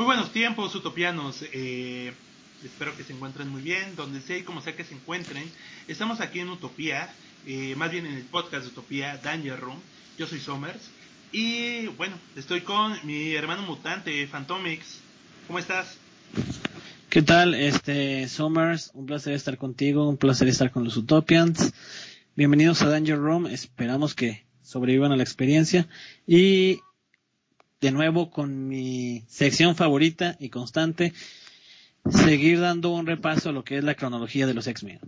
Muy buenos tiempos, utopianos. Eh, espero que se encuentren muy bien, donde sea y como sea que se encuentren. Estamos aquí en Utopía, eh, más bien en el podcast de Utopía, Danger Room. Yo soy Somers. Y bueno, estoy con mi hermano mutante, Phantomix. ¿Cómo estás? ¿Qué tal, este Somers? Un placer estar contigo, un placer estar con los Utopians. Bienvenidos a Danger Room. Esperamos que sobrevivan a la experiencia. Y de nuevo con mi sección favorita y constante, seguir dando un repaso a lo que es la cronología de los X-Men.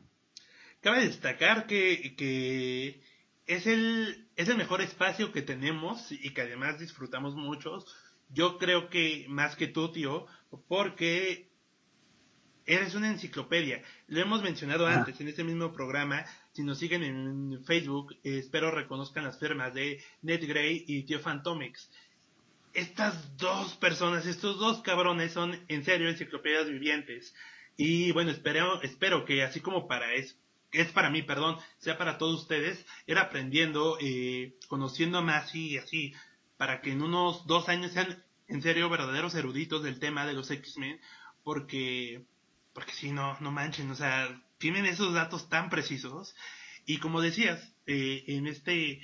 Cabe destacar que, que es, el, es el mejor espacio que tenemos y que además disfrutamos muchos. Yo creo que más que tú, tío, porque eres una enciclopedia. Lo hemos mencionado Ah. antes en este mismo programa. Si nos siguen en Facebook, eh, espero reconozcan las firmas de Ned Gray y Tío Phantomix. Estas dos personas, estos dos cabrones son en serio enciclopedias vivientes. Y bueno, espero, espero que así como para es, es para mí, perdón, sea para todos ustedes, ir aprendiendo, eh, conociendo más y así, para que en unos dos años sean en serio verdaderos eruditos del tema de los X-Men, porque, porque si no, no manchen, o sea, tienen esos datos tan precisos. Y como decías, eh, en este,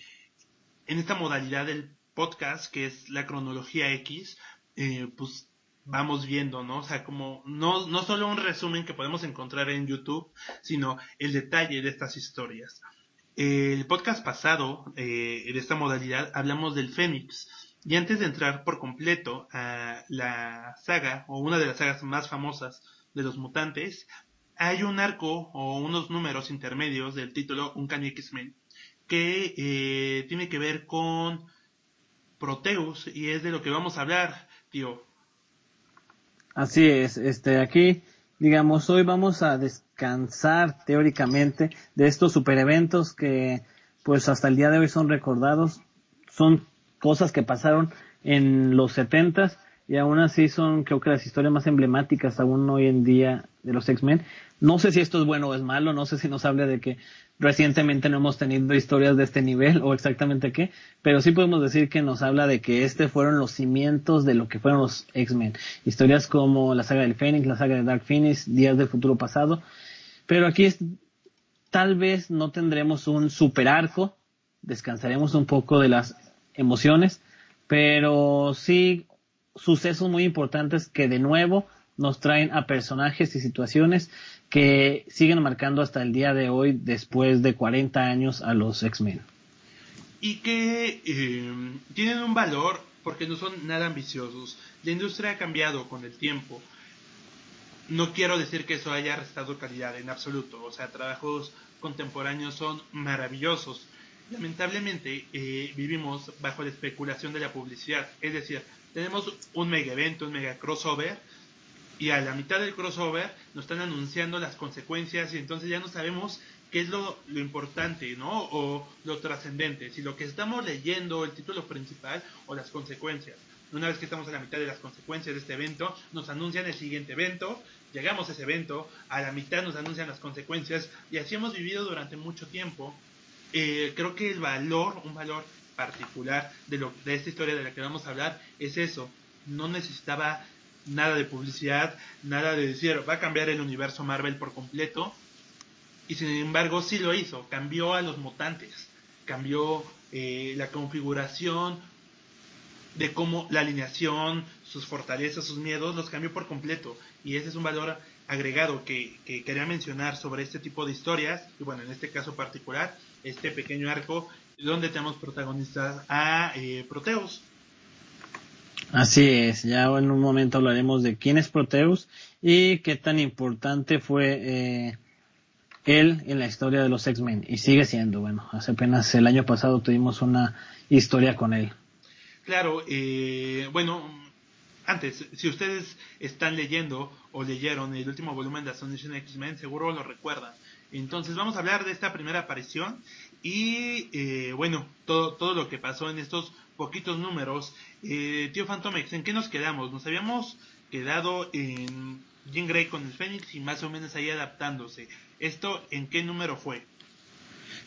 en esta modalidad del podcast, que es la cronología X, eh, pues vamos viendo, ¿no? O sea, como no, no solo un resumen que podemos encontrar en YouTube, sino el detalle de estas historias. El podcast pasado eh, de esta modalidad hablamos del Fénix. Y antes de entrar por completo a la saga, o una de las sagas más famosas de los mutantes, hay un arco o unos números intermedios del título Uncanny X-Men que eh, tiene que ver con Proteus y es de lo que vamos a hablar, tío. Así es, este aquí, digamos, hoy vamos a descansar teóricamente de estos super eventos que pues hasta el día de hoy son recordados, son cosas que pasaron en los setentas y aún así son creo que las historias más emblemáticas aún hoy en día de los X-Men. No sé si esto es bueno o es malo, no sé si nos habla de que recientemente no hemos tenido historias de este nivel o exactamente qué, pero sí podemos decir que nos habla de que este fueron los cimientos de lo que fueron los X-Men. Historias como la saga del Phoenix, la saga de Dark Phoenix, Días del Futuro Pasado, pero aquí es, tal vez no tendremos un super arco, descansaremos un poco de las emociones, pero sí sucesos muy importantes que de nuevo nos traen a personajes y situaciones que siguen marcando hasta el día de hoy, después de 40 años, a los X-Men. Y que eh, tienen un valor porque no son nada ambiciosos. La industria ha cambiado con el tiempo. No quiero decir que eso haya restado calidad en absoluto. O sea, trabajos contemporáneos son maravillosos. Lamentablemente eh, vivimos bajo la especulación de la publicidad. Es decir, tenemos un mega evento, un mega crossover, y a la mitad del crossover nos están anunciando las consecuencias y entonces ya no sabemos qué es lo, lo importante, ¿no? O lo trascendente, si lo que estamos leyendo, el título principal o las consecuencias. Una vez que estamos a la mitad de las consecuencias de este evento, nos anuncian el siguiente evento, llegamos a ese evento, a la mitad nos anuncian las consecuencias y así hemos vivido durante mucho tiempo. Eh, creo que el valor, un valor particular de, lo, de esta historia de la que vamos a hablar es eso. No necesitaba nada de publicidad, nada de decir va a cambiar el universo Marvel por completo. Y sin embargo sí lo hizo, cambió a los mutantes, cambió eh, la configuración de cómo la alineación, sus fortalezas, sus miedos, los cambió por completo. Y ese es un valor agregado que, que quería mencionar sobre este tipo de historias, y bueno, en este caso particular, este pequeño arco donde tenemos protagonistas a eh, Proteus. Así es, ya en un momento hablaremos de quién es Proteus y qué tan importante fue eh, él en la historia de los X-Men y sigue siendo, bueno, hace apenas el año pasado tuvimos una historia con él. Claro, eh, bueno, antes, si ustedes están leyendo o leyeron el último volumen de Astonishing X-Men, seguro lo recuerdan. Entonces vamos a hablar de esta primera aparición y eh, bueno, todo, todo lo que pasó en estos poquitos números. Eh, tío Fantomex, ¿en qué nos quedamos? Nos habíamos quedado en Jean Grey con el Fénix y más o menos ahí adaptándose. ¿Esto en qué número fue?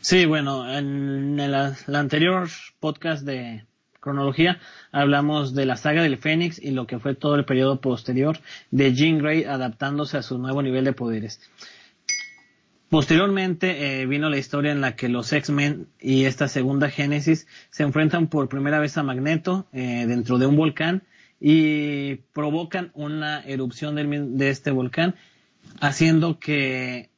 Sí, bueno, en el, anterior podcast de cronología hablamos de la saga del Fénix y lo que fue todo el periodo posterior de Jean Grey adaptándose a su nuevo nivel de poderes. Posteriormente eh, vino la historia en la que los X-Men y esta segunda Génesis se enfrentan por primera vez a Magneto eh, dentro de un volcán y provocan una erupción de este volcán haciendo que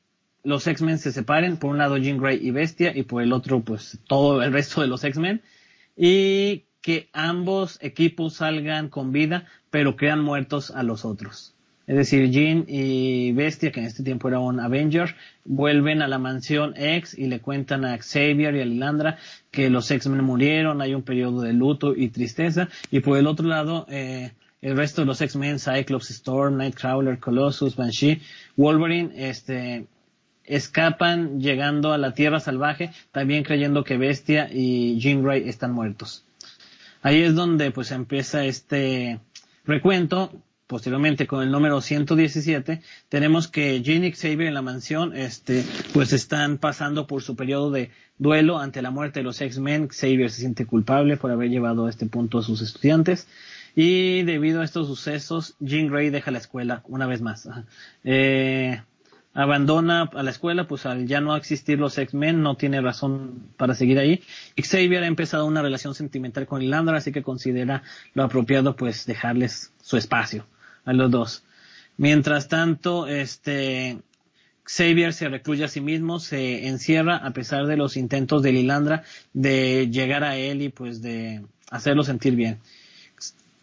los X-Men se separen, por un lado Jean Grey y Bestia y por el otro pues todo el resto de los X-Men y que ambos equipos salgan con vida pero crean muertos a los otros. Es decir, Jean y Bestia, que en este tiempo era un Avenger, vuelven a la mansión X y le cuentan a Xavier y a Lilandra que los X-Men murieron, hay un periodo de luto y tristeza. Y por el otro lado, eh, el resto de los X-Men, Cyclops, Storm, Nightcrawler, Colossus, Banshee, Wolverine, este, escapan llegando a la Tierra Salvaje, también creyendo que Bestia y Jean Grey están muertos. Ahí es donde pues empieza este recuento posteriormente con el número 117, tenemos que Jean y Xavier en la mansión, este, pues están pasando por su periodo de duelo ante la muerte de los X-Men. Xavier se siente culpable por haber llevado a este punto a sus estudiantes. Y debido a estos sucesos, Jean Grey deja la escuela una vez más. Eh, abandona a la escuela, pues al ya no existir los X-Men, no tiene razón para seguir ahí. Xavier ha empezado una relación sentimental con Lilandra, así que considera lo apropiado pues dejarles su espacio a los dos. Mientras tanto, este, Xavier se recluye a sí mismo, se encierra a pesar de los intentos de Lilandra de llegar a él y pues de hacerlo sentir bien.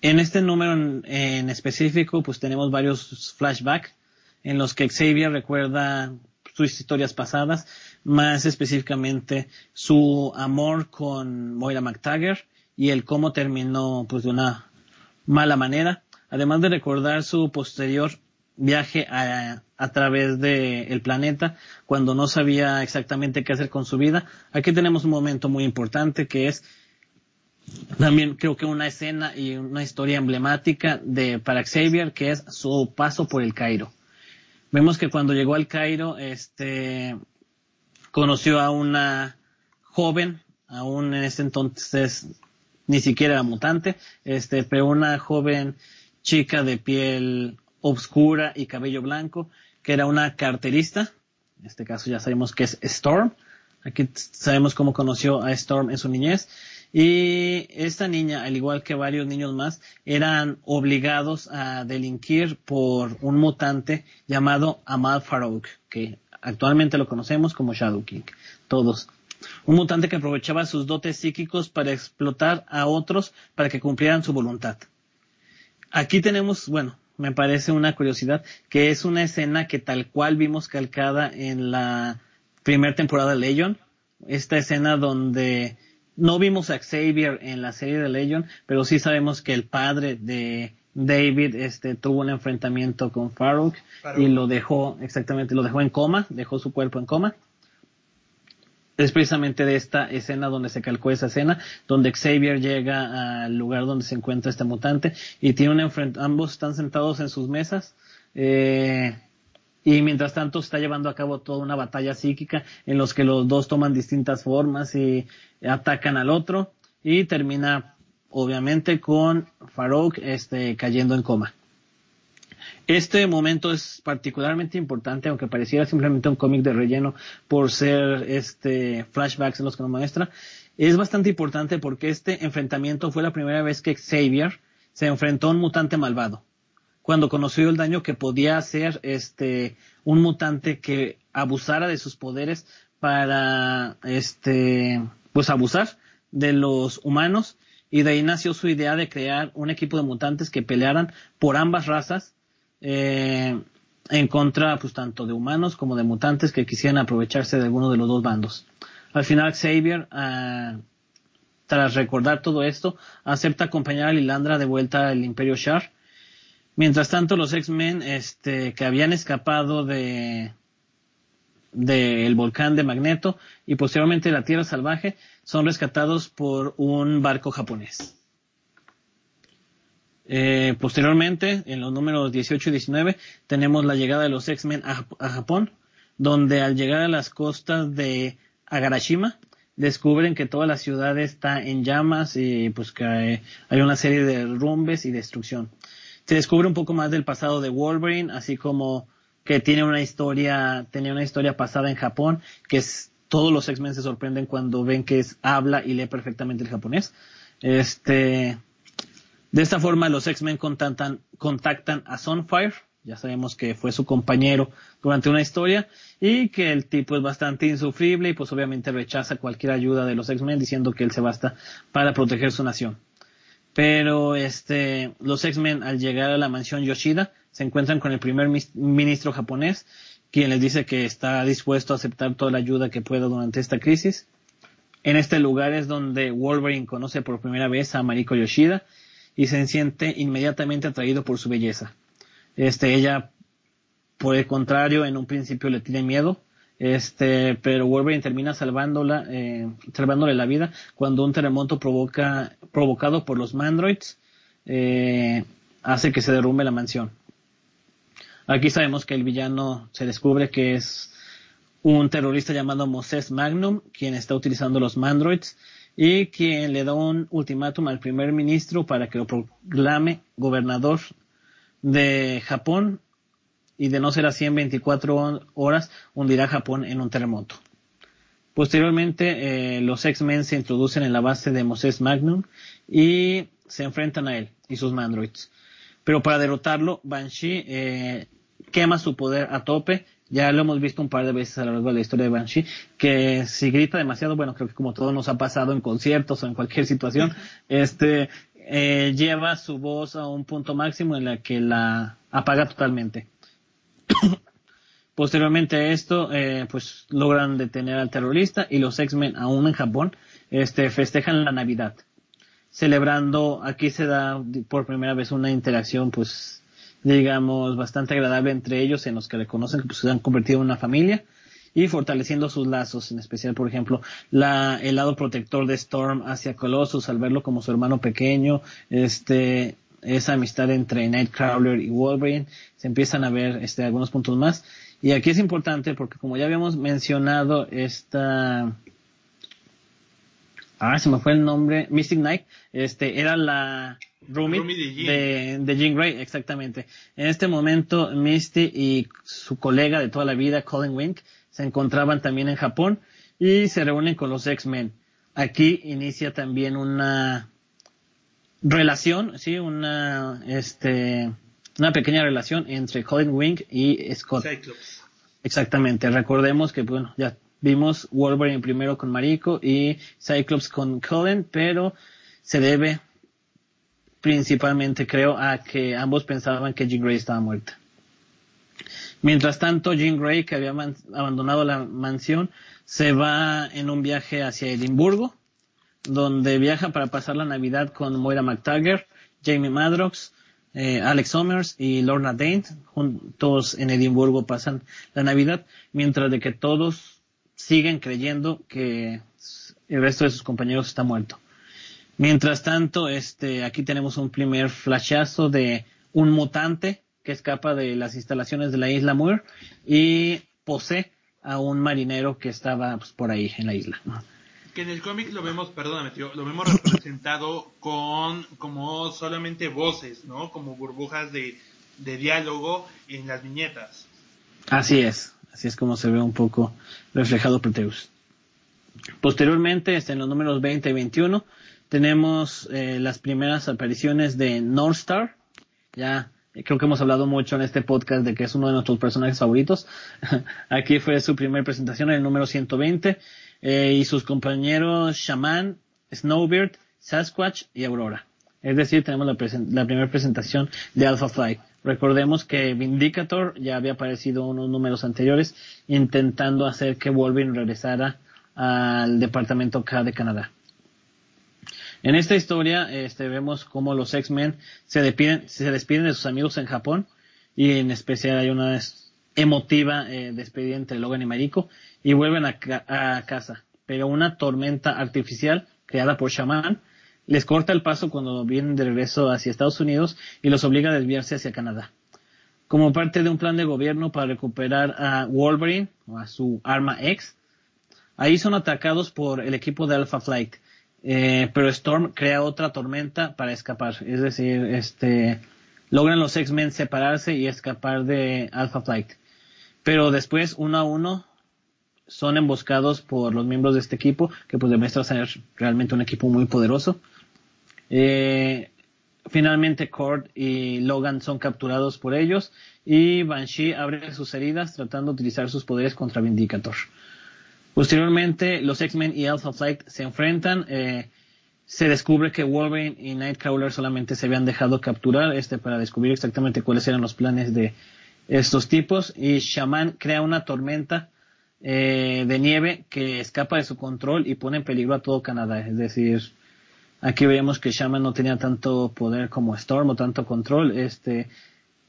En este número en, específico pues tenemos varios flashbacks en los que Xavier recuerda sus historias pasadas, más específicamente su amor con Moira McTaggart y el cómo terminó pues de una mala manera además de recordar su posterior viaje a, través del planeta cuando no sabía exactamente qué hacer con su vida. Aquí tenemos un momento muy importante que es también creo que una escena y una historia emblemática de para Xavier que es su paso por el Cairo. Vemos que cuando llegó al Cairo, este conoció a una joven, aún en ese entonces ni siquiera era mutante, este, pero una joven chica de piel oscura y cabello blanco, que era una carterista. En este caso ya sabemos que es Storm. Aquí sabemos cómo conoció a Storm en su niñez. Y esta niña, al igual que varios niños más, eran obligados a delinquir por un mutante llamado Amal Farouk, que actualmente lo conocemos como Shadow King. Todos. Un mutante que aprovechaba sus dotes psíquicos para explotar a otros para que cumplieran su voluntad. Aquí tenemos, bueno, me parece una curiosidad, que es una escena que tal cual vimos calcada en la primera temporada de Legion. Esta escena donde no vimos a Xavier en la serie de Legion, pero sí sabemos que el padre de David este, tuvo un enfrentamiento con Farouk y lo dejó, exactamente, lo dejó en coma, dejó su cuerpo en coma es precisamente de esta escena donde se calcó esa escena, donde Xavier llega al lugar donde se encuentra este mutante y tiene un ambos están sentados en sus mesas, eh, y mientras tanto está llevando a cabo toda una batalla psíquica en los que los dos toman distintas formas y atacan al otro y termina obviamente con Farouk este cayendo en coma. Este momento es particularmente importante, aunque pareciera simplemente un cómic de relleno por ser este flashbacks en los que nos muestra. Es bastante importante porque este enfrentamiento fue la primera vez que Xavier se enfrentó a un mutante malvado. Cuando conoció el daño que podía hacer este un mutante que abusara de sus poderes para este pues abusar de los humanos y de ahí nació su idea de crear un equipo de mutantes que pelearan por ambas razas eh, en contra pues tanto de humanos como de mutantes que quisieran aprovecharse de alguno de los dos bandos. Al final Xavier, ah, tras recordar todo esto, acepta acompañar a Lilandra de vuelta al Imperio Shar. Mientras tanto, los X-Men este, que habían escapado de del volcán de Magneto y posteriormente la Tierra Salvaje son rescatados por un barco japonés. Eh, posteriormente, en los números 18 y 19, tenemos la llegada de los X-Men a, Japón, donde al llegar a las costas de Agarashima, descubren que toda la ciudad está en llamas y pues que hay una serie de rumbes y destrucción. Se descubre un poco más del pasado de Wolverine, así como que tiene una historia, tenía una historia pasada en Japón, que es, todos los X-Men se sorprenden cuando ven que es, habla y lee perfectamente el japonés. Este, de esta forma, los X-Men contactan, a Sunfire, ya sabemos que fue su compañero durante una historia, y que el tipo es bastante insufrible y pues obviamente rechaza cualquier ayuda de los X-Men diciendo que él se basta para proteger su nación. Pero este, los X-Men al llegar a la mansión Yoshida se encuentran con el primer ministro japonés, quien les dice que está dispuesto a aceptar toda la ayuda que pueda durante esta crisis. En este lugar es donde Wolverine conoce por primera vez a Mariko Yoshida y se siente inmediatamente atraído por su belleza. Este, ella, por el contrario, en un principio le tiene miedo, este, pero Wolverine termina salvándola, eh, salvándole la vida cuando un terremoto provoca, provocado por los Mandroids, eh, hace que se derrumbe la mansión. Aquí sabemos que el villano se descubre que es un terrorista llamado Moses Magnum, quien está utilizando los Mandroids y quien le da un ultimátum al primer ministro para que lo proclame gobernador de Japón y de no ser así en 24 horas hundirá Japón en un terremoto. Posteriormente, eh, los X-Men se introducen en la base de Moses Magnum y se enfrentan a él y sus mandroids. Pero para derrotarlo, Banshee eh, quema su poder a tope ya lo hemos visto un par de veces a lo largo de la historia de Banshee, que si grita demasiado, bueno, creo que como todo nos ha pasado en conciertos o en cualquier situación, este, eh, lleva su voz a un punto máximo en la que la apaga totalmente. Posteriormente a esto, eh, pues logran detener al terrorista y los X-Men, aún en Japón, este, festejan la Navidad. Celebrando, aquí se da por primera vez una interacción, pues, digamos, bastante agradable entre ellos, en los que reconocen que pues, se han convertido en una familia y fortaleciendo sus lazos, en especial, por ejemplo, la, el lado protector de Storm hacia Colossus al verlo como su hermano pequeño, este, esa amistad entre Nightcrawler y Wolverine, se empiezan a ver este, algunos puntos más. Y aquí es importante porque como ya habíamos mencionado esta, ah, se me fue el nombre, Mystic Knight, este, era la, Rumi, de, de, Jean Grey, exactamente. En este momento, Misty y su colega de toda la vida, Colin Wink, se encontraban también en Japón y se reúnen con los X-Men. Aquí inicia también una relación, sí, una, este, una pequeña relación entre Colin Wink y Scott. Cyclops. Exactamente. Recordemos que, bueno, ya vimos Wolverine primero con Mariko y Cyclops con Colin, pero se debe principalmente creo a que ambos pensaban que Jean Grey estaba muerta. Mientras tanto, Jean Grey, que había abandonado la mansión, se va en un viaje hacia Edimburgo, donde viaja para pasar la Navidad con Moira McTaggart, Jamie Madrox, eh, Alex Summers y Lorna Dane. Juntos en Edimburgo pasan la Navidad, mientras de que todos siguen creyendo que el resto de sus compañeros está muerto. Mientras tanto, este, aquí tenemos un primer flashazo de un mutante que escapa de las instalaciones de la isla Muir y posee a un marinero que estaba pues, por ahí en la isla. Que en el cómic lo vemos, perdóname tío, lo vemos representado con como solamente voces, ¿no? Como burbujas de, de diálogo en las viñetas. Así es, así es como se ve un poco reflejado Proteus. Posteriormente, este, en los números 20 y 21, tenemos eh, las primeras apariciones de Northstar. Ya eh, creo que hemos hablado mucho en este podcast de que es uno de nuestros personajes favoritos. Aquí fue su primera presentación en el número 120. Eh, y sus compañeros Shaman, Snowbeard, Sasquatch y Aurora. Es decir, tenemos la, la primera presentación de Alpha Flight. Recordemos que Vindicator ya había aparecido unos números anteriores intentando hacer que Wolverine regresara al departamento K de Canadá. En esta historia este, vemos cómo los X-Men se despiden, se despiden de sus amigos en Japón y en especial hay una emotiva eh, despedida entre Logan y Mariko y vuelven a, a, casa. Pero una tormenta artificial creada por Shaman les corta el paso cuando vienen de regreso hacia Estados Unidos y los obliga a desviarse hacia Canadá. Como parte de un plan de gobierno para recuperar a Wolverine o a su arma X, ahí son atacados por el equipo de Alpha Flight. Eh, pero Storm crea otra tormenta para escapar. Es decir, este, logran los X-Men separarse y escapar de Alpha Flight. Pero después, uno a uno, son emboscados por los miembros de este equipo, que pues demuestra ser realmente un equipo muy poderoso. Eh, finalmente Cord y Logan son capturados por ellos y Banshee abre sus heridas tratando de utilizar sus poderes contra Vindicator. Posteriormente, los X-Men y Alpha Flight se enfrentan. Eh, se descubre que Wolverine y Nightcrawler solamente se habían dejado capturar este para descubrir exactamente cuáles eran los planes de estos tipos y Shaman crea una tormenta eh, de nieve que escapa de su control y pone en peligro a todo Canadá. Es decir, aquí vemos que Shaman no tenía tanto poder como Storm o tanto control este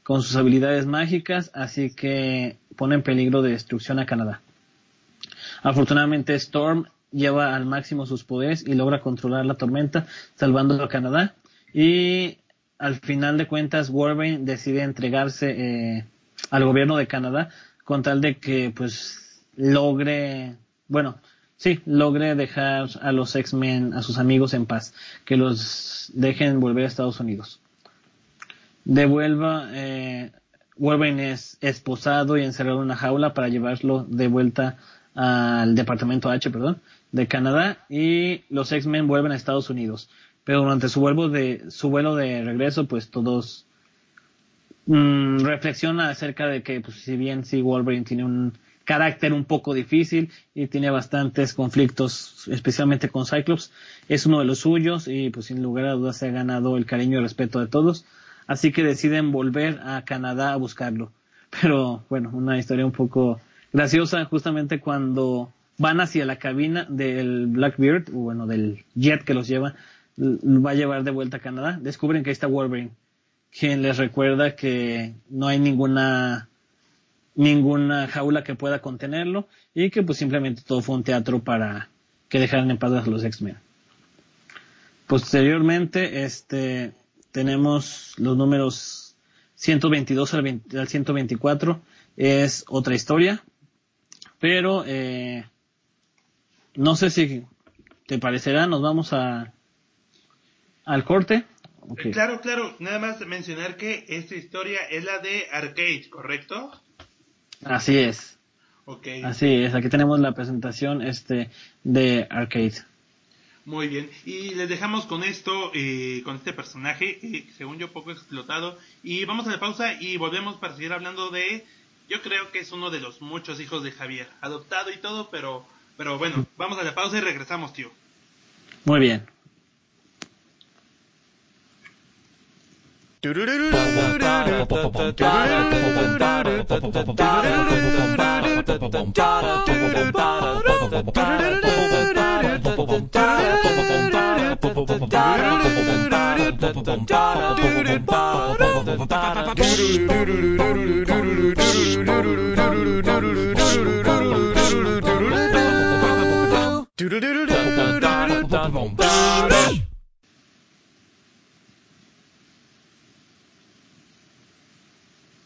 con sus habilidades mágicas, así que pone en peligro de destrucción a Canadá. Afortunadamente Storm lleva al máximo sus poderes y logra controlar la tormenta, salvando a Canadá. Y al final de cuentas, Wolverine decide entregarse eh, al gobierno de Canadá con tal de que pues logre, bueno, sí, logre dejar a los X-Men, a sus amigos en paz, que los dejen volver a Estados Unidos. Devuelva, eh, Wolverine es esposado y encerrado en una jaula para llevarlo de vuelta al departamento H, perdón, de Canadá y los X-Men vuelven a Estados Unidos. Pero durante su vuelo de, su vuelo de regreso, pues todos mm, reflexionan acerca de que, pues si bien sí Wolverine tiene un carácter un poco difícil y tiene bastantes conflictos, especialmente con Cyclops, es uno de los suyos y pues sin lugar a dudas se ha ganado el cariño y el respeto de todos. Así que deciden volver a Canadá a buscarlo. Pero bueno, una historia un poco graciosa justamente cuando van hacia la cabina del Blackbeard, o bueno, del jet que los lleva, va a llevar de vuelta a Canadá, descubren que ahí está Wolverine, quien les recuerda que no hay ninguna ninguna jaula que pueda contenerlo y que pues simplemente todo fue un teatro para que dejaran en paz a los X-Men. Posteriormente, este, tenemos los números 122 al, al 124, es otra historia, pero eh, no sé si te parecerá, nos vamos a al corte. Claro, claro, nada más mencionar que esta historia es la de Arcade, ¿correcto? Así es. Okay. Así es, aquí tenemos la presentación este de Arcade. Muy bien, y les dejamos con esto, eh, con este personaje, eh, según yo poco explotado, y vamos a la pausa y volvemos para seguir hablando de yo creo que es uno de los muchos hijos de Javier, adoptado y todo, pero, pero bueno, vamos a la pausa y regresamos, tío. Muy bien.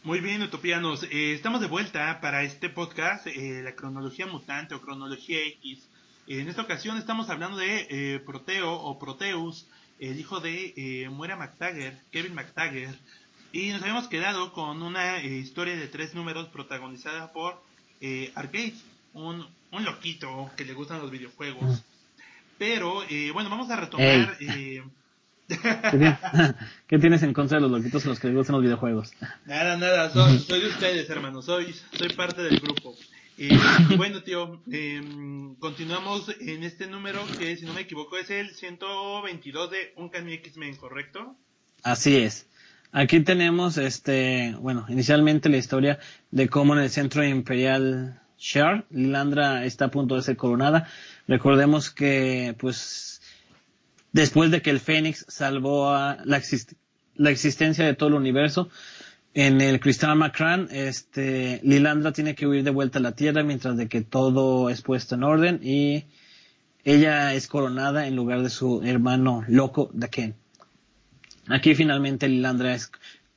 Muy bien, utopianos. Eh, estamos de vuelta para este podcast, eh, la cronología mutante o cronología X. en esta ocasión estamos hablando de eh, Proteo o Proteus, el hijo de Muera McTaggart, Kevin McTaggart. Y nos habíamos quedado con una historia de tres números protagonizada por Arcade, un, un, loquito que le gustan los videojuegos. Mm. Pero, bueno, vamos a retomar... ¿Qué tienes en contra de los loquitos a los que les gustan los videojuegos? Nada, nada, soy, de ustedes, hermano, soy, soy parte del grupo. Eh, bueno, tío, em, continuamos en este número que, si no me equivoco, es el 122 de Uncanny X-Men, ¿correcto? Así es. Aquí tenemos, este, bueno, inicialmente la historia de cómo en el centro imperial Shar, Lilandra está a punto de ser coronada. Recordemos que, pues, después de que el Fénix salvó a la, la existencia de todo el universo, en el Cristal Macran, este, Lilandra tiene que huir de vuelta a la Tierra mientras de que todo es puesto en orden y ella es coronada en lugar de su hermano loco Daken. Aquí finalmente Lilandra es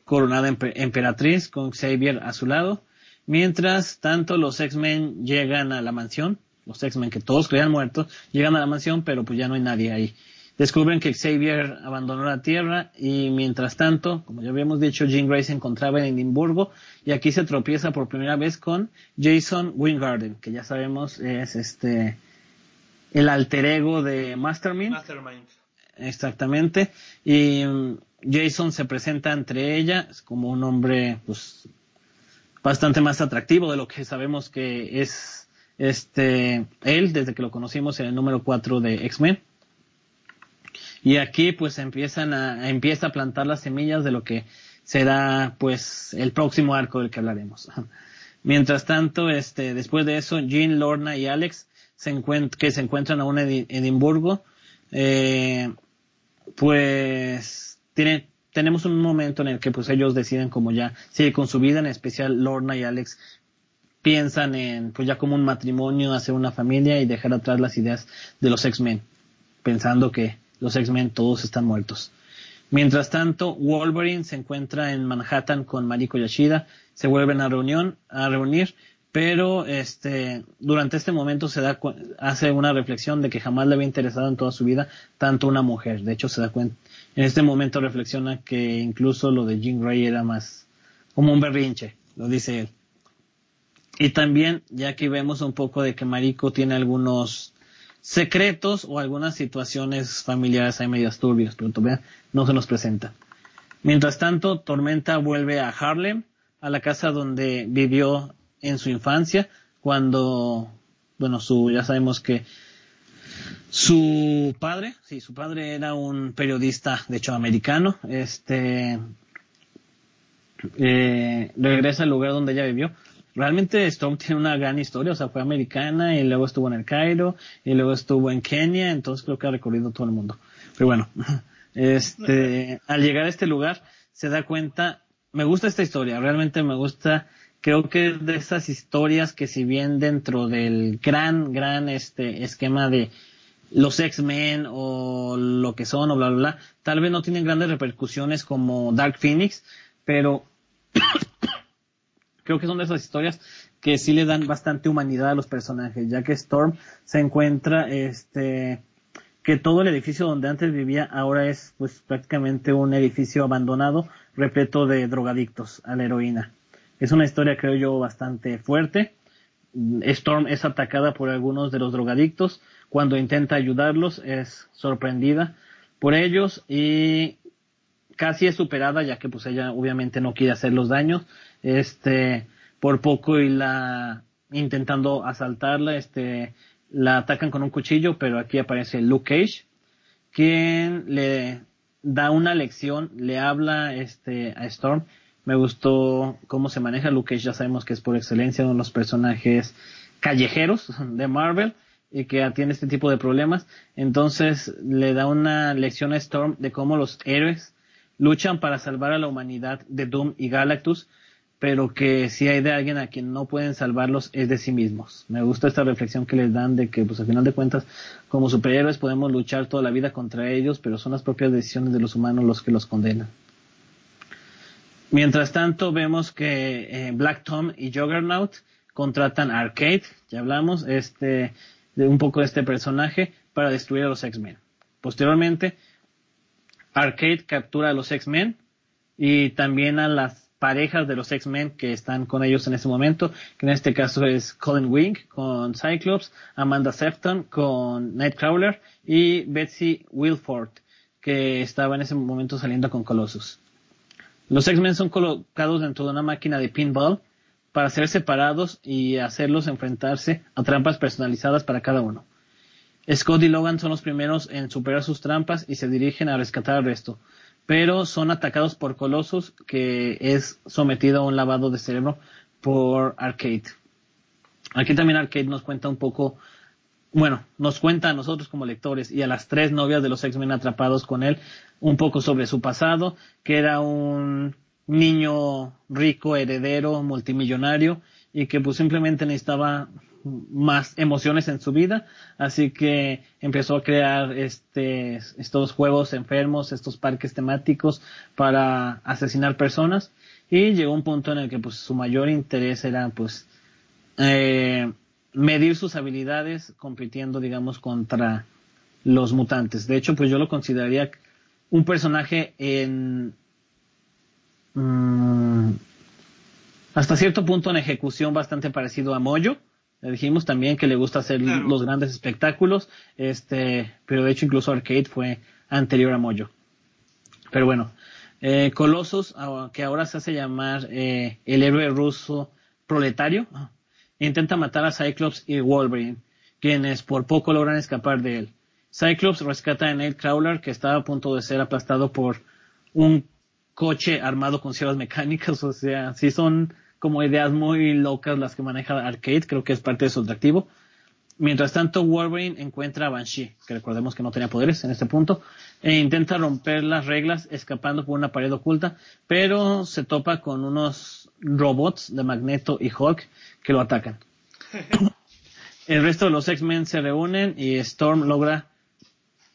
coronada emperatriz con Xavier a su lado. Mientras tanto los X-Men llegan a la mansión, los X-Men que todos creían muertos, llegan a la mansión pero pues ya no hay nadie ahí. Descubren que Xavier abandonó la Tierra y mientras tanto, como ya habíamos dicho, Jean Grey se encontraba en Edimburgo y aquí se tropieza por primera vez con Jason Wingarden, que ya sabemos es este el alter ego de Mastermind. Mastermind. Exactamente. Y mm, Jason se presenta entre ella como un hombre pues bastante más atractivo de lo que sabemos que es este él desde que lo conocimos en el número 4 de X-Men. Y aquí pues empiezan a, empieza a plantar las semillas de lo que será pues el próximo arco del que hablaremos. Mientras tanto, este, después de eso, Jean, Lorna y Alex se que se encuentran aún en Edimburgo, eh, pues tiene, tenemos un momento en el que pues ellos deciden como ya sigue con su vida, en especial Lorna y Alex piensan en pues ya como un matrimonio, hacer una familia y dejar atrás las ideas de los X-Men, pensando que los X-Men todos están muertos. Mientras tanto, Wolverine se encuentra en Manhattan con Mariko Yashida, se vuelven a reunión, a reunir, pero este, durante este momento se da, hace una reflexión de que jamás le había interesado en toda su vida tanto una mujer. De hecho, se da cuenta, en este momento reflexiona que incluso lo de Jean Grey era más como un berrinche, lo dice él. Y también, ya que vemos un poco de que Mariko tiene algunos secretos o algunas situaciones familiares hay medias turbias, pero todavía no se nos presenta. Mientras tanto, Tormenta vuelve a Harlem, a la casa donde vivió en su infancia, cuando, bueno, su, ya sabemos que su padre, sí, su padre era un periodista, de hecho, americano, este, eh, regresa al lugar donde ella vivió, realmente Storm tiene una gran historia, o sea, fue americana y luego estuvo en el Cairo y luego estuvo en Kenia, entonces creo que ha recorrido todo el mundo. Pero bueno, este, al llegar a este lugar se da cuenta, me gusta esta historia, realmente me gusta, creo que es de esas historias que si bien dentro del gran, gran este esquema de los X-Men o lo que son o bla, bla, bla, tal vez no tienen grandes repercusiones como Dark Phoenix, pero creo que son de esas historias que sí le dan bastante humanidad a los personajes, ya que Storm se encuentra, este, que todo el edificio donde antes vivía ahora es pues prácticamente un edificio abandonado, repleto de drogadictos a la heroína. Es una historia creo yo bastante fuerte. Storm es atacada por algunos de los drogadictos. Cuando intenta ayudarlos es sorprendida por ellos y casi es superada ya que pues ella obviamente no quiere hacer los daños este, por poco y la, intentando asaltarla, este, la atacan con un cuchillo, pero aquí aparece Luke Cage, quien le da una lección, le habla, este, a Storm. Me gustó cómo se maneja Luke Cage, ya sabemos que es por excelencia uno de los personajes callejeros de Marvel y que tiene este tipo de problemas. Entonces le da una lección a Storm de cómo los héroes luchan para salvar a la humanidad de Doom y Galactus, pero que si hay de alguien a quien no pueden salvarlos es de sí mismos. Me gusta esta reflexión que les dan de que, pues al final de cuentas, como superhéroes podemos luchar toda la vida contra ellos, pero son las propias decisiones de los humanos los que los condenan. Mientras tanto, vemos que eh, Black Tom y Juggernaut contratan a Arcade, ya hablamos, este, de un poco de este personaje, para destruir a los X-Men. Posteriormente, Arcade captura a los X-Men y también a las parejas de los X-Men que están con ellos en este momento, que en este caso es Colin Wing con Cyclops, Amanda Sefton con Nightcrawler y Betsy Wilford, que estaba en ese momento saliendo con Colossus. Los X-Men son colocados dentro de una máquina de pinball para ser separados y hacerlos enfrentarse a trampas personalizadas para cada uno. Scott y Logan son los primeros en superar sus trampas y se dirigen a rescatar al resto pero son atacados por Colossus, que es sometido a un lavado de cerebro por Arcade. Aquí también Arcade nos cuenta un poco bueno, nos cuenta a nosotros como lectores y a las tres novias de los X-Men atrapados con él un poco sobre su pasado, que era un niño rico, heredero, multimillonario y que pues simplemente necesitaba más emociones en su vida, así que empezó a crear este, estos juegos enfermos, estos parques temáticos para asesinar personas y llegó un punto en el que pues su mayor interés era pues eh, medir sus habilidades compitiendo digamos contra los mutantes. De hecho pues yo lo consideraría un personaje en mm, hasta cierto punto en ejecución bastante parecido a Moyo. Le dijimos también que le gusta hacer los grandes espectáculos, este, pero de hecho incluso Arcade fue anterior a Moyo. Pero bueno, eh, Colossus, que ahora se hace llamar eh, el héroe ruso proletario, intenta matar a Cyclops y Wolverine, quienes por poco logran escapar de él. Cyclops rescata a Nightcrawler, que estaba a punto de ser aplastado por un coche armado con sierras mecánicas, o sea, sí son como ideas muy locas las que maneja Arcade, creo que es parte de su atractivo. Mientras tanto, Wolverine encuentra a Banshee, que recordemos que no tenía poderes en este punto, e intenta romper las reglas escapando por una pared oculta, pero se topa con unos robots de Magneto y Hulk que lo atacan. El resto de los X-Men se reúnen y Storm logra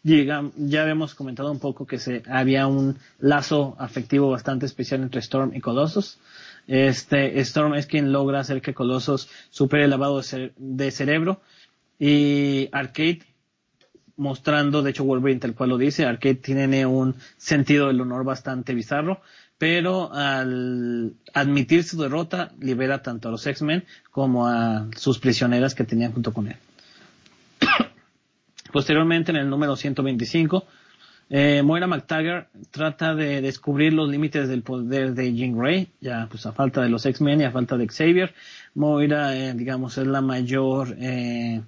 ya habíamos comentado un poco que se había un lazo afectivo bastante especial entre Storm y Colossus. Este Storm es quien logra hacer que Colossus supere el lavado de, cerebro y Arcade mostrando, de hecho Wolverine tal cual lo dice, Arcade tiene un sentido del honor bastante bizarro, pero al admitir su derrota libera tanto a los X-Men como a sus prisioneras que tenían junto con él. Posteriormente, en el número 125, eh, Moira McTaggart trata de descubrir los límites del poder de Jean Grey, ya pues a falta de los X-Men y a falta de Xavier. Moira, eh, digamos, es la mayor, eh,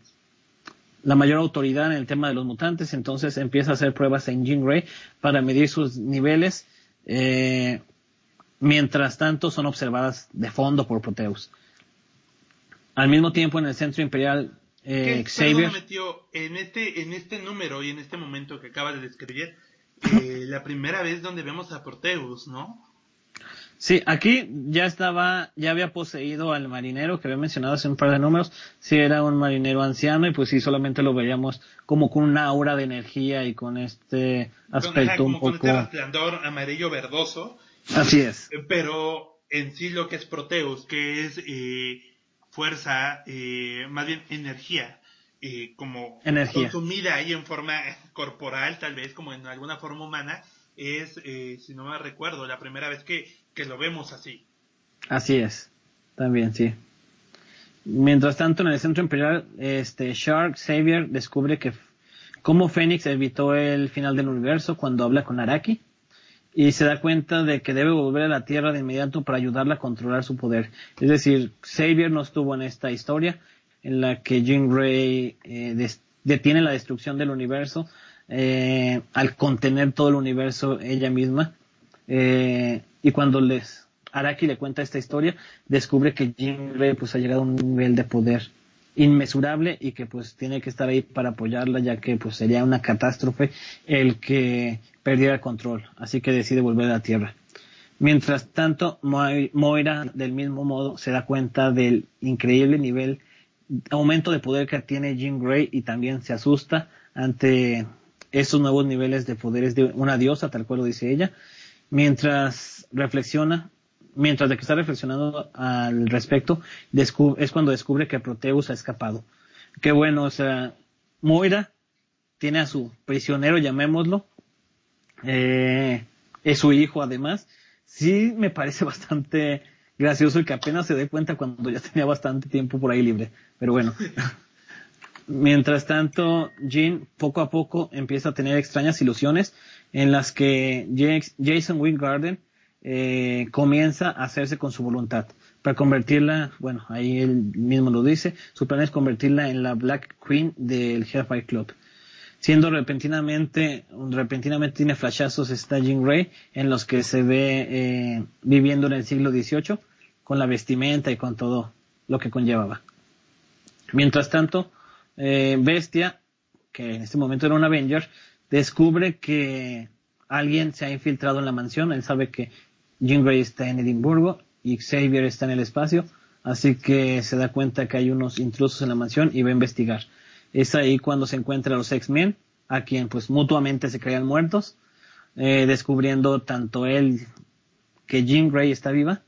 la mayor autoridad en el tema de los mutantes, entonces empieza a hacer pruebas en Jean Grey para medir sus niveles. Eh, mientras tanto, son observadas de fondo por Proteus. Al mismo tiempo, en el Centro Imperial eh, Xavier. en este, en este número y en este momento que acaba de describir, eh, la primera vez donde vemos a Proteus, ¿no? Sí, aquí ya estaba, ya había poseído al marinero que había mencionado hace un par de números. Sí, era un marinero anciano y pues sí, solamente lo veíamos como con una aura de energía y con este aspecto un poco. Con este resplandor amarillo verdoso. Así es. Eh, pero en sí lo que es Proteus, que es eh, fuerza, eh, más bien energía, eh, como consumida ahí en forma corporal, tal vez como en alguna forma humana, es, eh, si no me recuerdo, la primera vez que, que lo vemos así. Así es, también sí. Mientras tanto, en el centro imperial, este Shark Xavier descubre que cómo Fénix evitó el final del universo cuando habla con Araki y se da cuenta de que debe volver a la Tierra de inmediato para ayudarla a controlar su poder. Es decir, Xavier no estuvo en esta historia en la que Jean Grey eh, detiene la destrucción del universo eh, al contener todo el universo ella misma. Eh, y cuando les Araki le cuenta esta historia, descubre que Jean Grey pues ha llegado a un nivel de poder inmesurable y que pues tiene que estar ahí para apoyarla ya que pues sería una catástrofe el que perdiera el control, así que decide volver a la Tierra. Mientras tanto, Moira del mismo modo se da cuenta del increíble nivel aumento de poder que tiene Jean Grey y también se asusta ante esos nuevos niveles de poderes de una diosa, tal cual lo dice ella. Mientras reflexiona, mientras de que está reflexionando al respecto, es cuando descubre que Proteus ha escapado. Qué bueno, o sea, Moira tiene a su prisionero, llamémoslo, eh, es su hijo además. Sí me parece bastante gracioso y que apenas se dé cuenta cuando ya tenía bastante tiempo por ahí libre. Pero bueno. Mientras tanto, Jean poco a poco empieza a tener extrañas ilusiones en las que Jason Wingardен eh, comienza a hacerse con su voluntad para convertirla, bueno, ahí él mismo lo dice, su plan es convertirla en la Black Queen del Hellfire Club. Siendo repentinamente, repentinamente tiene flashazos está Jean Grey en los que se ve eh, viviendo en el siglo XVIII con la vestimenta y con todo lo que conllevaba. Mientras tanto, eh, Bestia, que en este momento era un Avenger, descubre que alguien se ha infiltrado en la mansión. Él sabe que Jean Grey está en Edimburgo y Xavier está en el espacio, así que se da cuenta que hay unos intrusos en la mansión y va a investigar. Es ahí cuando se encuentra a los X-Men, a quien pues mutuamente se creían muertos, eh, descubriendo tanto él que Jean Grey está viva,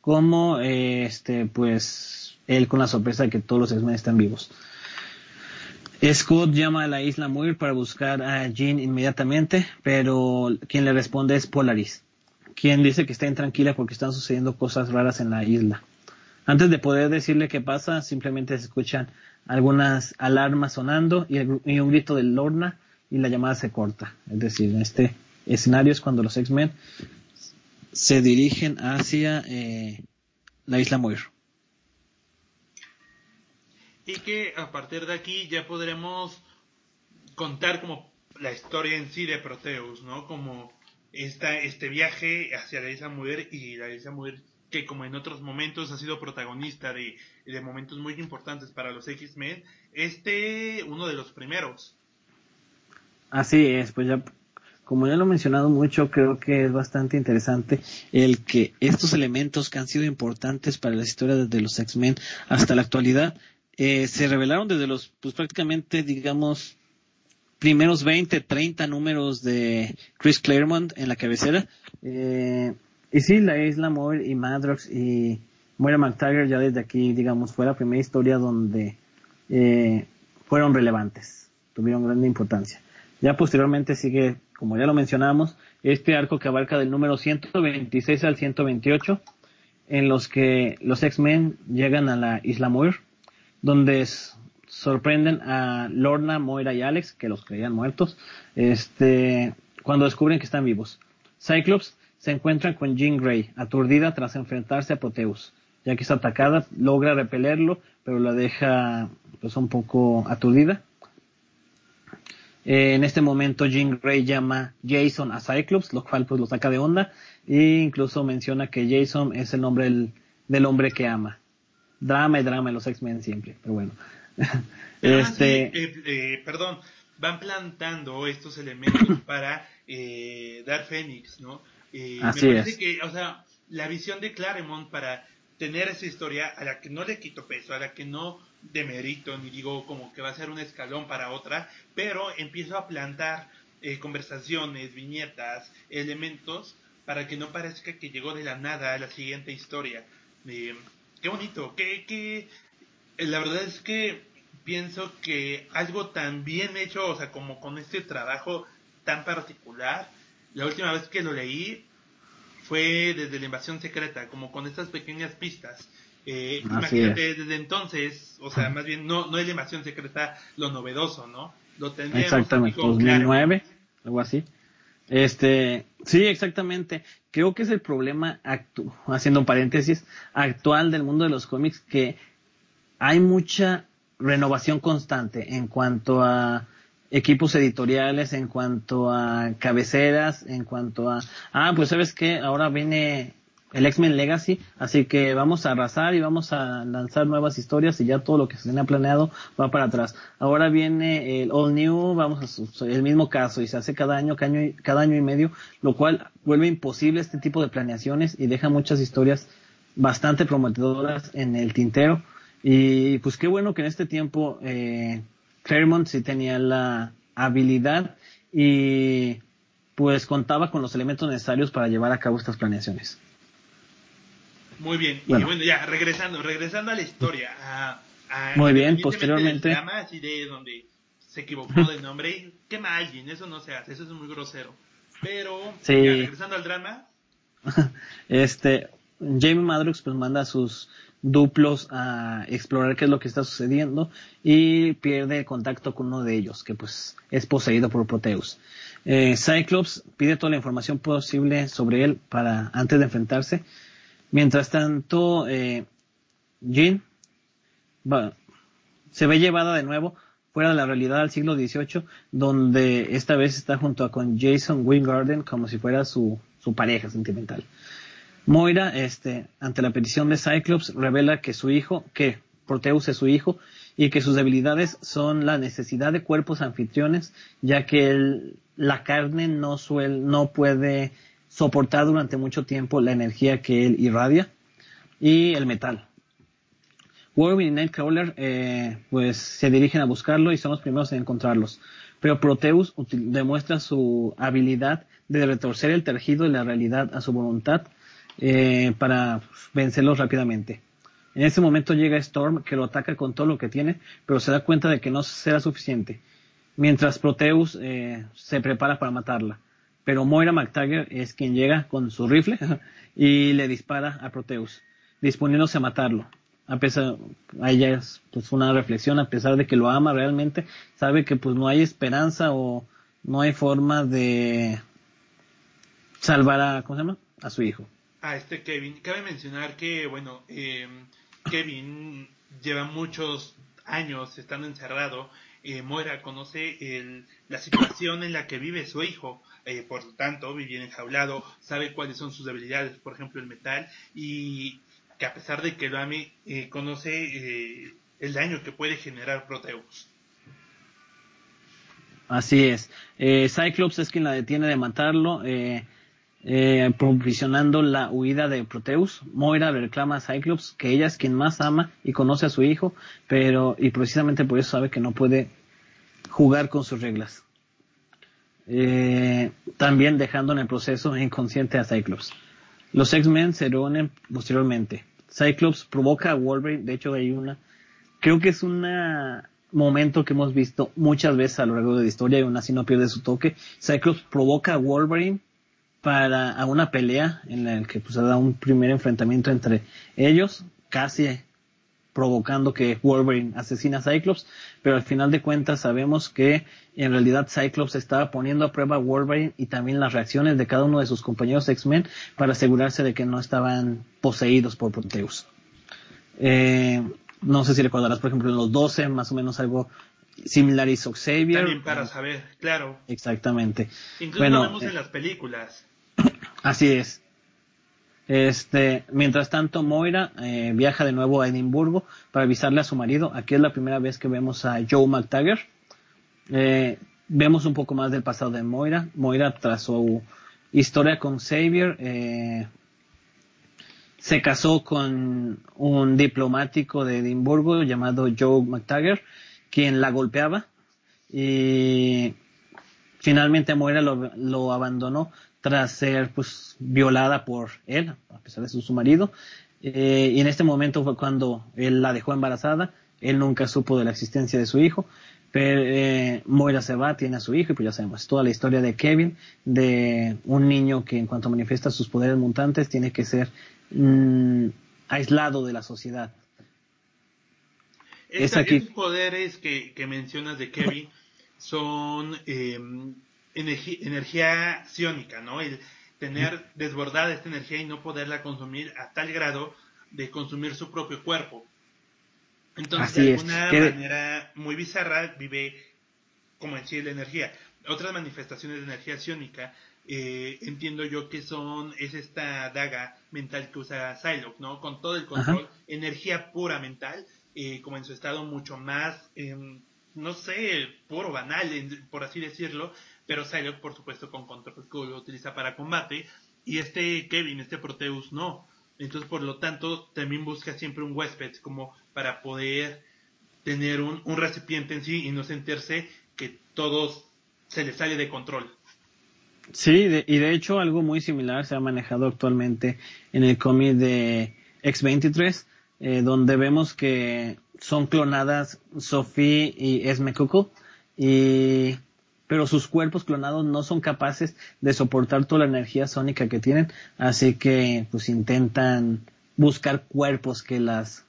como eh, este pues él con la sorpresa de que todos los X-Men están vivos. Scott llama a la isla Muir para buscar a Jean inmediatamente, pero quien le responde es Polaris, quien dice que está intranquila porque están sucediendo cosas raras en la isla. Antes de poder decirle qué pasa, simplemente se escuchan algunas alarmas sonando y, un grito de Lorna y la llamada se corta. Es decir, en este escenario es cuando los X-Men se dirigen hacia eh, la isla Muir. Y que a partir de aquí ya podremos contar como la historia en sí de Proteus, ¿no? Como esta, este viaje hacia la isla Muir y la isla Muir que como en otros momentos ha sido protagonista de, de momentos muy importantes para los X-Men, este uno de los primeros. Así es, pues ya como ya lo he mencionado mucho, creo que es bastante interesante el que estos elementos que han sido importantes para la historia de los X-Men hasta la actualidad eh, se revelaron desde los, pues prácticamente, digamos, primeros 20, 30 números de Chris Claremont en la cabecera. Eh, y sí, la isla Moir y Madrox y Moira McTaggart ya desde aquí, digamos, fue la primera historia donde eh, fueron relevantes, tuvieron gran importancia. Ya posteriormente sigue, como ya lo mencionamos, este arco que abarca del número 126 al 128, en los que los X-Men llegan a la isla Moir, donde sorprenden a Lorna, Moira y Alex, que los creían muertos, este, cuando descubren que están vivos. Cyclops se encuentra con Jean Grey, aturdida tras enfrentarse a Proteus. Ya que es atacada, logra repelerlo, pero la deja pues un poco aturdida. Eh, en este momento Jean Grey llama Jason a Cyclops, lo cual pues lo saca de onda, e incluso menciona que Jason es el nombre del, hombre que ama. Drama y drama en los X-Men siempre, pero bueno. Este... Eh, eh, perdón, van plantando estos elementos para dar Fénix, ¿no? Eh, me parece que, o sea, la visión de Claremont para tener esa historia a la que no le quito peso, a la que no demerito ni digo como que va a ser un escalón para otra, pero empiezo a plantar eh, conversaciones, viñetas, elementos para que no parezca que llegó de la nada a la siguiente historia. Eh, qué bonito, qué, qué, la verdad es que pienso que algo tan bien hecho, o sea, como con este trabajo tan particular, la última vez que lo leí fue desde la invasión secreta, como con estas pequeñas pistas. Eh, imagínate, desde entonces, o sea, más bien, no, no es la invasión secreta lo novedoso, ¿no? Lo tendríamos Exactamente, 2009, algo así. Este, sí, exactamente. Creo que es el problema, haciendo un paréntesis, actual del mundo de los cómics, que hay mucha renovación constante en cuanto a equipos editoriales, en cuanto a cabeceras, en cuanto a, ah, pues sabes que ahora viene el X-Men Legacy, así que vamos a arrasar y vamos a lanzar nuevas historias y ya todo lo que se tenía planeado va para atrás. Ahora viene el All New, vamos a el mismo caso y se hace cada año, cada año, cada año y medio, lo cual vuelve imposible este tipo de planeaciones y deja muchas historias bastante prometedoras en el tintero. Y pues qué bueno que en este tiempo eh, Claremont sí tenía la habilidad y pues contaba con los elementos necesarios para llevar a cabo estas planeaciones. Muy bien, y bueno, ya regresando, regresando a la historia. Muy bien, posteriormente. así de donde se equivocó del nombre, quema a alguien, eso no se hace, eso es muy grosero. Pero, regresando al drama. este, Jamie Madrox pues manda sus duplos a explorar qué es lo que está sucediendo y pierde contacto con uno de ellos, que pues es poseído por Proteus. Eh, Cyclops pide toda la información posible sobre él para antes de enfrentarse. Mientras tanto, eh, Jean se ve llevada de nuevo fuera de la realidad al siglo XVIII, donde esta vez está junto a con Jason Wingarden como si fuera su, su pareja sentimental. Moira, este, ante la petición de Cyclops, revela que su hijo, que Proteus es su hijo, y que sus debilidades son la necesidad de cuerpos anfitriones, ya que la carne no, suel, no puede soportar durante mucho tiempo la energía que él irradia, y el metal. Wolverine y Nightcrawler eh, pues se dirigen a buscarlo y son los primeros en encontrarlos. Pero Proteus demuestra su habilidad de retorcer el tejido de la realidad a su voluntad eh, para vencerlos rápidamente. En ese momento llega Storm, que lo ataca con todo lo que tiene, pero se da cuenta de que no será suficiente, mientras Proteus eh, se prepara para matarla. Pero Moira McTaggart es quien llega con su rifle y le dispara a Proteus, disponiéndose a matarlo. A pesar, a ella es pues, una reflexión, a pesar de que lo ama realmente, sabe que pues no hay esperanza o no hay forma de salvar a, ¿cómo se llama? A su hijo. A este Kevin. Cabe mencionar que, bueno, eh, Kevin lleva muchos años estando encerrado. Eh, Moira conoce la situación en la que vive su hijo, eh, por lo tanto, vive enjaulado, sabe cuáles son sus debilidades, por ejemplo, el metal, y que a pesar de que lo ame, eh, conoce el daño que puede generar Proteus. Así es. Cyclops es quien la detiene de matarlo. Eh, provisionando la huida de Proteus. Moira le reclama a Cyclops que ella es quien más ama y conoce a su hijo, pero y precisamente por eso sabe que no puede jugar con sus reglas. Eh, también dejando en el proceso inconsciente a Cyclops. Los X-Men se reúnen posteriormente. Cyclops provoca a Wolverine, de hecho hay una, creo que es un momento que hemos visto muchas veces a lo largo de la historia y aún así no pierde su toque. Cyclops provoca a Wolverine para a una pelea en la que pues se da un primer enfrentamiento entre ellos, casi provocando que Wolverine asesina a Cyclops, pero al final de cuentas sabemos que en realidad Cyclops estaba poniendo a prueba a Wolverine y también las reacciones de cada uno de sus compañeros X-Men para asegurarse de que no estaban poseídos por Proteus. Eh, no sé si recordarás, por ejemplo, en los 12, más o menos algo similar hizo Xavier. También para saber, claro. Exactamente. Incluso lo vemos en eh, las películas. Así es. Este, mientras tanto, Moira eh, viaja de nuevo a Edimburgo para avisarle a su marido. Aquí es la primera vez que vemos a Joe McTaggart. Eh, vemos un poco más del pasado de Moira. Moira, tras su historia con Xavier, eh, se casó con un diplomático de Edimburgo llamado Joe McTaggart, quien la golpeaba. Y finalmente Moira lo abandonó tras ser pues violada por él, a pesar de ser su marido. Eh, y en este momento fue cuando él la dejó embarazada. Él nunca supo de la existencia de su hijo. Pero eh, Moira se va, tiene a su hijo y pues ya sabemos toda la historia de Kevin, de un niño que en cuanto manifiesta sus poderes mutantes tiene que ser mm, aislado de la sociedad. Estos poderes que, que, mencionas de Kevin son eh, energía, ciónica, ¿no? El tener desbordada esta energía y no poderla consumir a tal grado de consumir su propio cuerpo. Entonces, de alguna manera muy bizarra, vive como en sí la energía. Otras manifestaciones de energía ciónica, eh, entiendo yo que son, es esta daga mental que usa Psylocke, ¿no? Con todo el control, energía pura mental, eh, como en su estado mucho más, em, no sé, puro banal, por así decirlo, pero Psylocke, por supuesto, con control que lo utiliza para combate, y este Kevin, este Proteus, no. Entonces, por lo tanto, también busca siempre un huésped, como para poder tener un, recipiente en sí y no sentirse que todo se le sale de control. Sí, y de hecho algo muy similar se ha manejado actualmente en el cómic de X23, eh, donde vemos que son clonadas Sophie y Esme Cuckoo, y pero sus cuerpos clonados no son capaces de soportar toda la energía sónica que tienen, así que pues intentan buscar cuerpos que las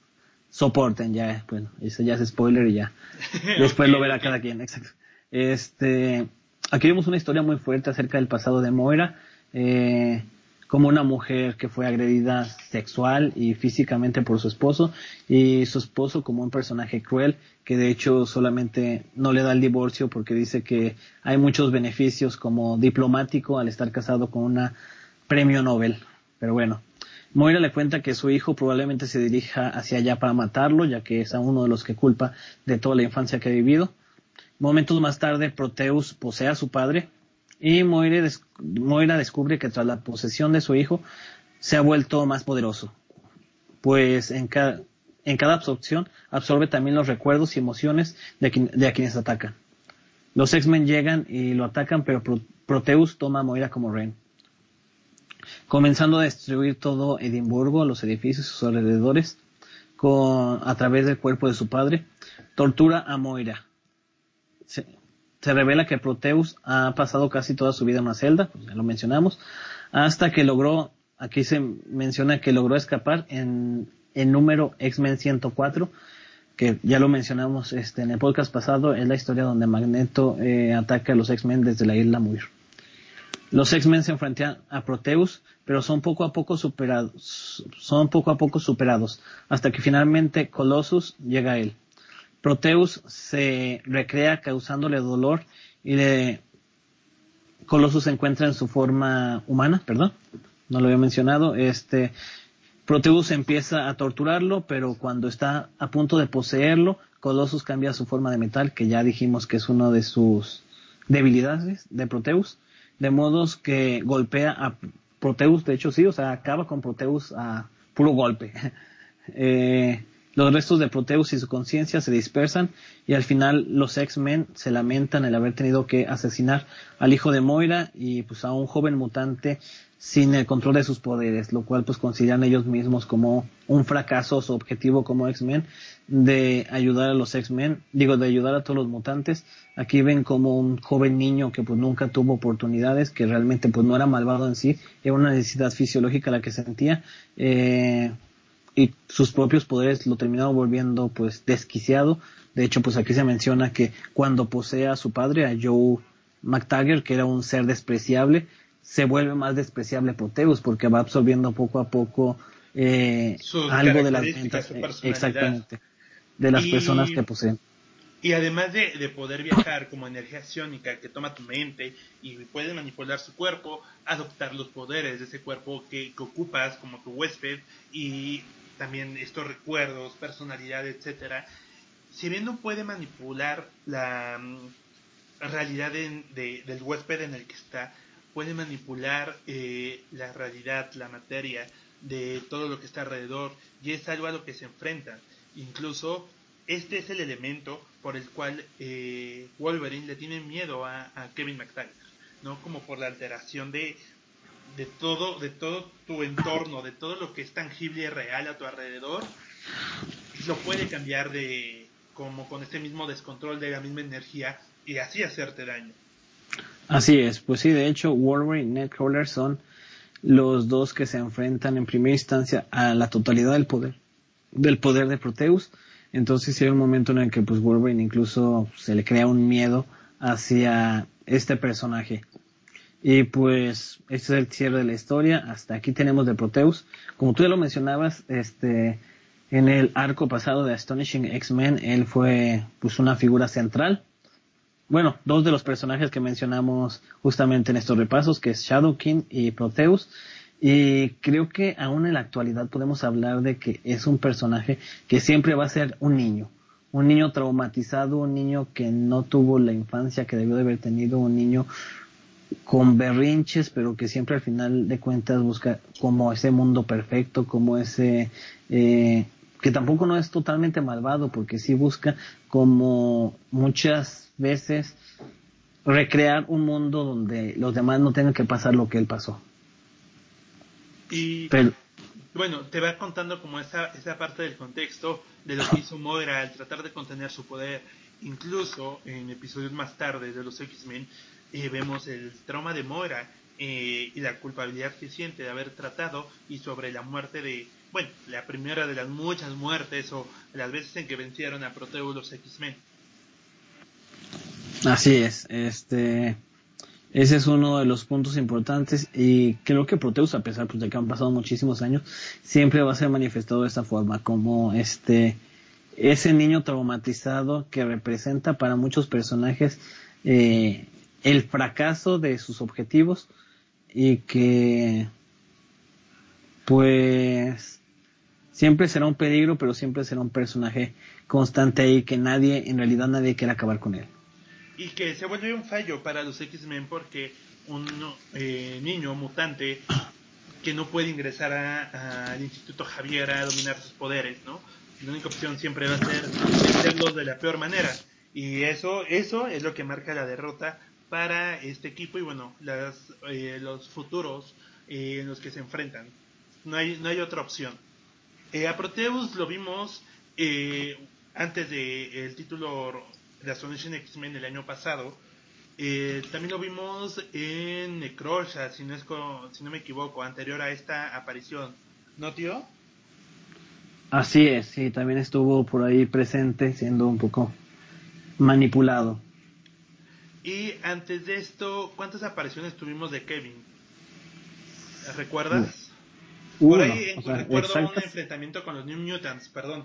soporten, ya, bueno, eso ya es spoiler y ya. Después lo verá cada quien, exacto. Este, aquí vemos una historia muy fuerte acerca del pasado de Moira. Eh, como una mujer que fue agredida sexual y físicamente por su esposo y su esposo como un personaje cruel que de hecho solamente no le da el divorcio porque dice que hay muchos beneficios como diplomático al estar casado con una premio Nobel. Pero bueno, Moira le cuenta que su hijo probablemente se dirija hacia allá para matarlo, ya que es a uno de los que culpa de toda la infancia que ha vivido. Momentos más tarde, Proteus posee a su padre y Moira, descubre que tras la posesión de su hijo se ha vuelto más poderoso, pues en cada, absorción absorbe también los recuerdos y emociones de, a quienes atacan. Los X-Men llegan y lo atacan, pero Proteus toma a Moira como rehén. Comenzando a destruir todo Edimburgo, los edificios y sus alrededores, a través del cuerpo de su padre, tortura a Moira. Revela que Proteus ha pasado casi toda su vida en una celda, pues ya lo mencionamos, hasta que logró, aquí se menciona que logró escapar en el número X-Men 104, que ya lo mencionamos este, en el podcast pasado, es la historia donde Magneto eh, ataca a los X-Men desde la isla Muir. Los X-Men se enfrentan a Proteus, pero son poco a poco superados, son poco a poco superados, hasta que finalmente Colossus llega a él. Proteus se recrea causándole dolor y de Colossus se encuentra en su forma humana, perdón, no lo había mencionado, este Proteus empieza a torturarlo, pero cuando está a punto de poseerlo, Colossus cambia su forma de metal, que ya dijimos que es uno de sus debilidades de Proteus, de modos que golpea a Proteus, de hecho sí, o sea, acaba con Proteus a puro golpe. eh, los restos de Proteus y su conciencia se dispersan y al final los X-Men se lamentan el haber tenido que asesinar al hijo de Moira y pues a un joven mutante sin el control de sus poderes, lo cual pues consideran ellos mismos como un fracaso su objetivo como X-Men de ayudar a los X-Men, digo de ayudar a todos los mutantes. Aquí ven como un joven niño que pues nunca tuvo oportunidades, que realmente pues no era malvado en sí, era una necesidad fisiológica la que sentía eh, y sus propios poderes lo terminaron volviendo pues desquiciado. De hecho pues aquí se menciona que cuando posee a su padre, a Joe McTaggart, que era un ser despreciable, se vuelve más despreciable Proteus porque va absorbiendo poco a poco eh, algo de las exactamente de las personas que poseen y además de, poder viajar como energía ciónica que toma tu mente y puede manipular su cuerpo, adoptar los poderes de ese cuerpo que, ocupas como tu huésped y también estos recuerdos, personalidad, etcétera. Si bien no puede manipular la mm, realidad del huésped en el que está, puede manipular eh, la realidad, la materia de todo lo que está alrededor y es algo a lo que se enfrenta. Incluso este es el elemento por el cual eh, Wolverine le tiene miedo a, Kevin McTaggart, ¿no? Como por la alteración de, de todo, de todo tu entorno, de todo lo que es tangible y real a tu alrededor, lo puede cambiar de como con este mismo descontrol de la misma energía y así hacerte daño. Así es, pues sí, de hecho Wolverine y Nightcrawler son los dos que se enfrentan en primera instancia a la totalidad del poder, del poder de Proteus. Entonces hay un momento en el que pues Wolverine incluso se le crea un miedo hacia este personaje. Y pues este es el cierre de la historia. Hasta aquí tenemos de Proteus. Como tú ya lo mencionabas, este en el arco pasado de Astonishing X-Men, él fue pues una figura central bueno, dos de los personajes que mencionamos justamente en estos repasos, que es Shadow King y Proteus. Y creo que aún en la actualidad podemos hablar de que es un personaje que siempre va a ser un niño. Un niño traumatizado, un niño que no tuvo la infancia que debió de haber tenido, un niño con berrinches, pero que siempre al final de cuentas busca como ese mundo perfecto, como ese eh, que tampoco no es totalmente malvado, porque sí busca como muchas veces recrear un mundo donde los demás no tengan que pasar lo que él pasó. Y bueno, te va contando como esa, esa parte del contexto de lo que hizo Moira al tratar de contener su poder. Incluso en episodios más tarde de los X-Men vemos el trauma de Moira eh, y la culpabilidad que siente de haber tratado y sobre la muerte de bueno, la primera de las muchas muertes o las veces en que vencieron a Proteus los X-Men. Así es, este, ese es uno de los puntos importantes y creo que Proteus, a pesar pues, de que han pasado muchísimos años, siempre va a ser manifestado de esta forma, como este, ese niño traumatizado que representa para muchos personajes eh, el fracaso de sus objetivos y que pues siempre será un peligro, pero siempre será un personaje constante ahí que nadie, en realidad nadie quiere acabar con él. Y que se vuelve un fallo para los X-Men porque un eh, niño mutante que no puede ingresar al Instituto Javier a dominar sus poderes, ¿no? La única opción siempre va a ser vencerlos de la peor manera. Y eso, eso es lo que marca la derrota para este equipo y bueno, las, eh, los futuros eh, en los que se enfrentan. No hay, no hay otra opción. Eh, a Proteus lo vimos eh, antes del el título de Astonishing X-Men el año pasado. Eh, también lo vimos en Necrosha, si no, es si no me equivoco, anterior a esta aparición. ¿No, tío? Así es, sí, también estuvo por ahí presente, siendo un poco manipulado. Y antes de esto, ¿cuántas apariciones tuvimos de Kevin? ¿Recuerdas? Por ahí recuerdo un enfrentamiento con los New Mutants, perdón.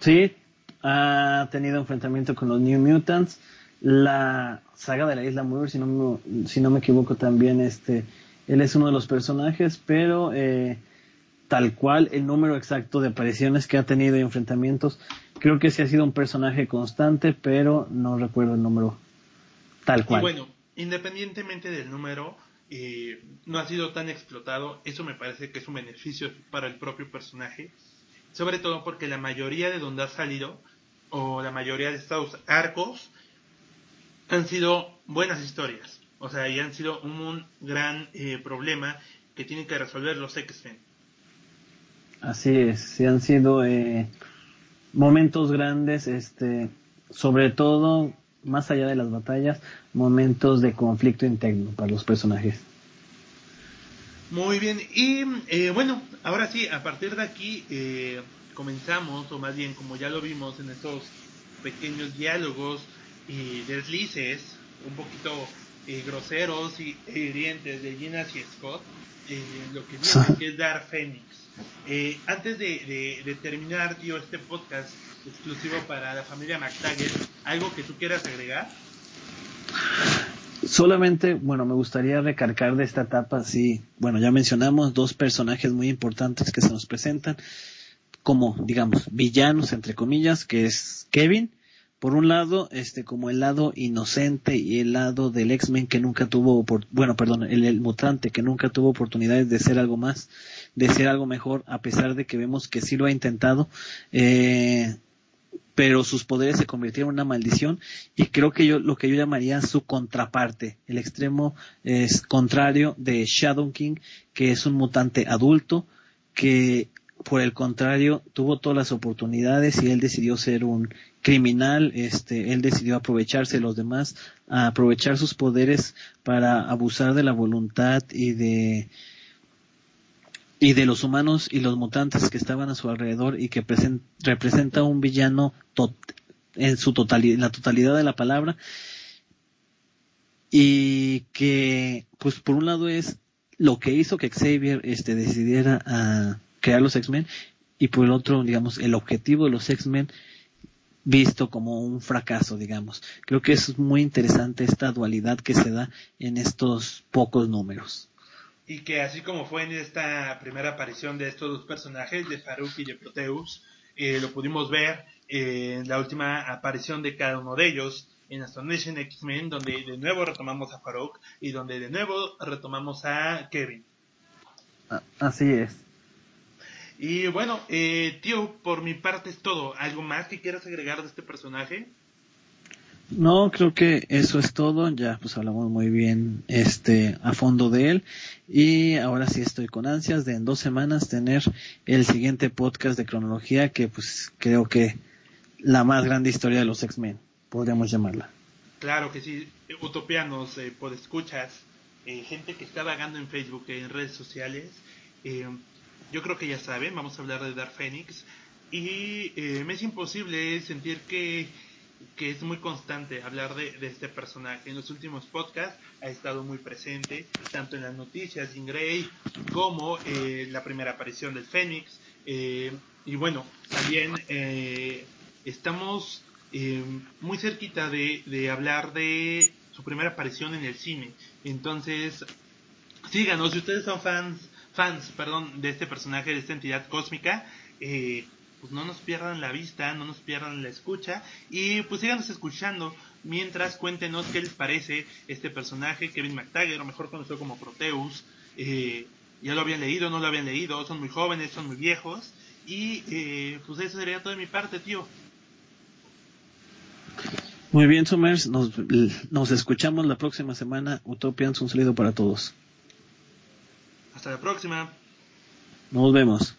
Sí, ha tenido enfrentamiento con los New Mutants. La saga de la Isla Mover, si no, me, si no me equivoco también, este, él es uno de los personajes, pero eh, tal cual el número exacto de apariciones que ha tenido y enfrentamientos, creo que sí ha sido un personaje constante, pero no recuerdo el número tal cual. Y bueno, independientemente del número, eh, no ha sido tan explotado, eso me parece que es un beneficio para el propio personaje, sobre todo porque la mayoría de donde ha salido, o la mayoría de estos arcos, han sido buenas historias, o sea, y han sido un gran eh, problema que tienen que resolver los X-Men. Así es, sí han sido eh, momentos grandes, este, sobre todo más allá de las batallas, momentos de conflicto interno para los personajes. Muy bien, y eh, bueno, ahora sí, a partir de aquí eh, comenzamos, o más bien como ya lo vimos en estos pequeños diálogos y deslices, un poquito eh, groseros y hirientes de Gina y Scott, lo que que es Dark Phoenix. antes de, de terminar, tío, este podcast, exclusivo para la familia McTaggart. ¿Algo que tú quieras agregar? Solamente, bueno, me gustaría recargar de esta etapa, sí, bueno, ya mencionamos dos personajes muy importantes que se nos presentan como, digamos, villanos, entre comillas, que es Kevin, por un lado, este, como el lado inocente y el lado del X-Men que nunca tuvo, bueno, perdón, el, el, mutante que nunca tuvo oportunidades de ser algo más, de ser algo mejor, a pesar de que vemos que sí lo ha intentado, eh, pero sus poderes se convirtieron en una maldición y creo que yo lo que yo llamaría su contraparte, el extremo es contrario de Shadow King, que es un mutante adulto que por el contrario tuvo todas las oportunidades y él decidió ser un criminal, este, él decidió aprovecharse de los demás, aprovechar sus poderes para abusar de la voluntad y de y de los humanos y los mutantes que estaban a su alrededor y que representa un villano en su totalidad, en la totalidad de la palabra y que pues por un lado es lo que hizo que Xavier este decidiera a crear los X-Men y por el otro digamos el objetivo de los X-Men visto como un fracaso digamos. Creo que es muy interesante esta dualidad que se da en estos pocos números y que así como fue en esta primera aparición de estos dos personajes, de Farouk y de Proteus, eh, lo pudimos ver en la última aparición de cada uno de ellos en Astonishing X-Men, donde de nuevo retomamos a Farouk y donde de nuevo retomamos a Kevin. Ah, así es. Y bueno, eh, tío, por mi parte es todo. ¿Algo más que quieras agregar de este personaje? No, creo que eso es todo. Ya pues hablamos muy bien este a fondo de él y ahora sí estoy con ansias de en dos semanas tener el siguiente podcast de cronología que pues creo que la más grande historia de los X-Men podríamos llamarla. Claro que sí, utopianos, eh, por escuchas, eh, gente que está vagando en Facebook, en redes sociales. Eh, yo creo que ya saben, vamos a hablar de Dark Phoenix y me es imposible sentir que que es muy constante hablar de, este personaje. En los últimos podcasts ha estado muy presente, tanto en las noticias de Grey como eh, la primera aparición del Fénix. Eh, y bueno, también eh, estamos muy cerquita de, de hablar de su primera aparición en el cine. Entonces, síganos, si ustedes son fans fans, perdón, de este personaje, de esta entidad cósmica, eh, pues no nos pierdan la vista, no nos pierdan la escucha y pues síganos escuchando mientras cuéntenos qué les parece este personaje, Kevin McTaggart, o mejor conocido como Proteus. Eh, ya lo habían leído, no lo habían leído, son muy jóvenes, son muy viejos. Y eh, pues eso sería todo de mi parte, tío. Muy bien, Summers, nos, nos escuchamos la próxima semana. Utopians, un saludo para todos. Hasta la próxima. Nos vemos.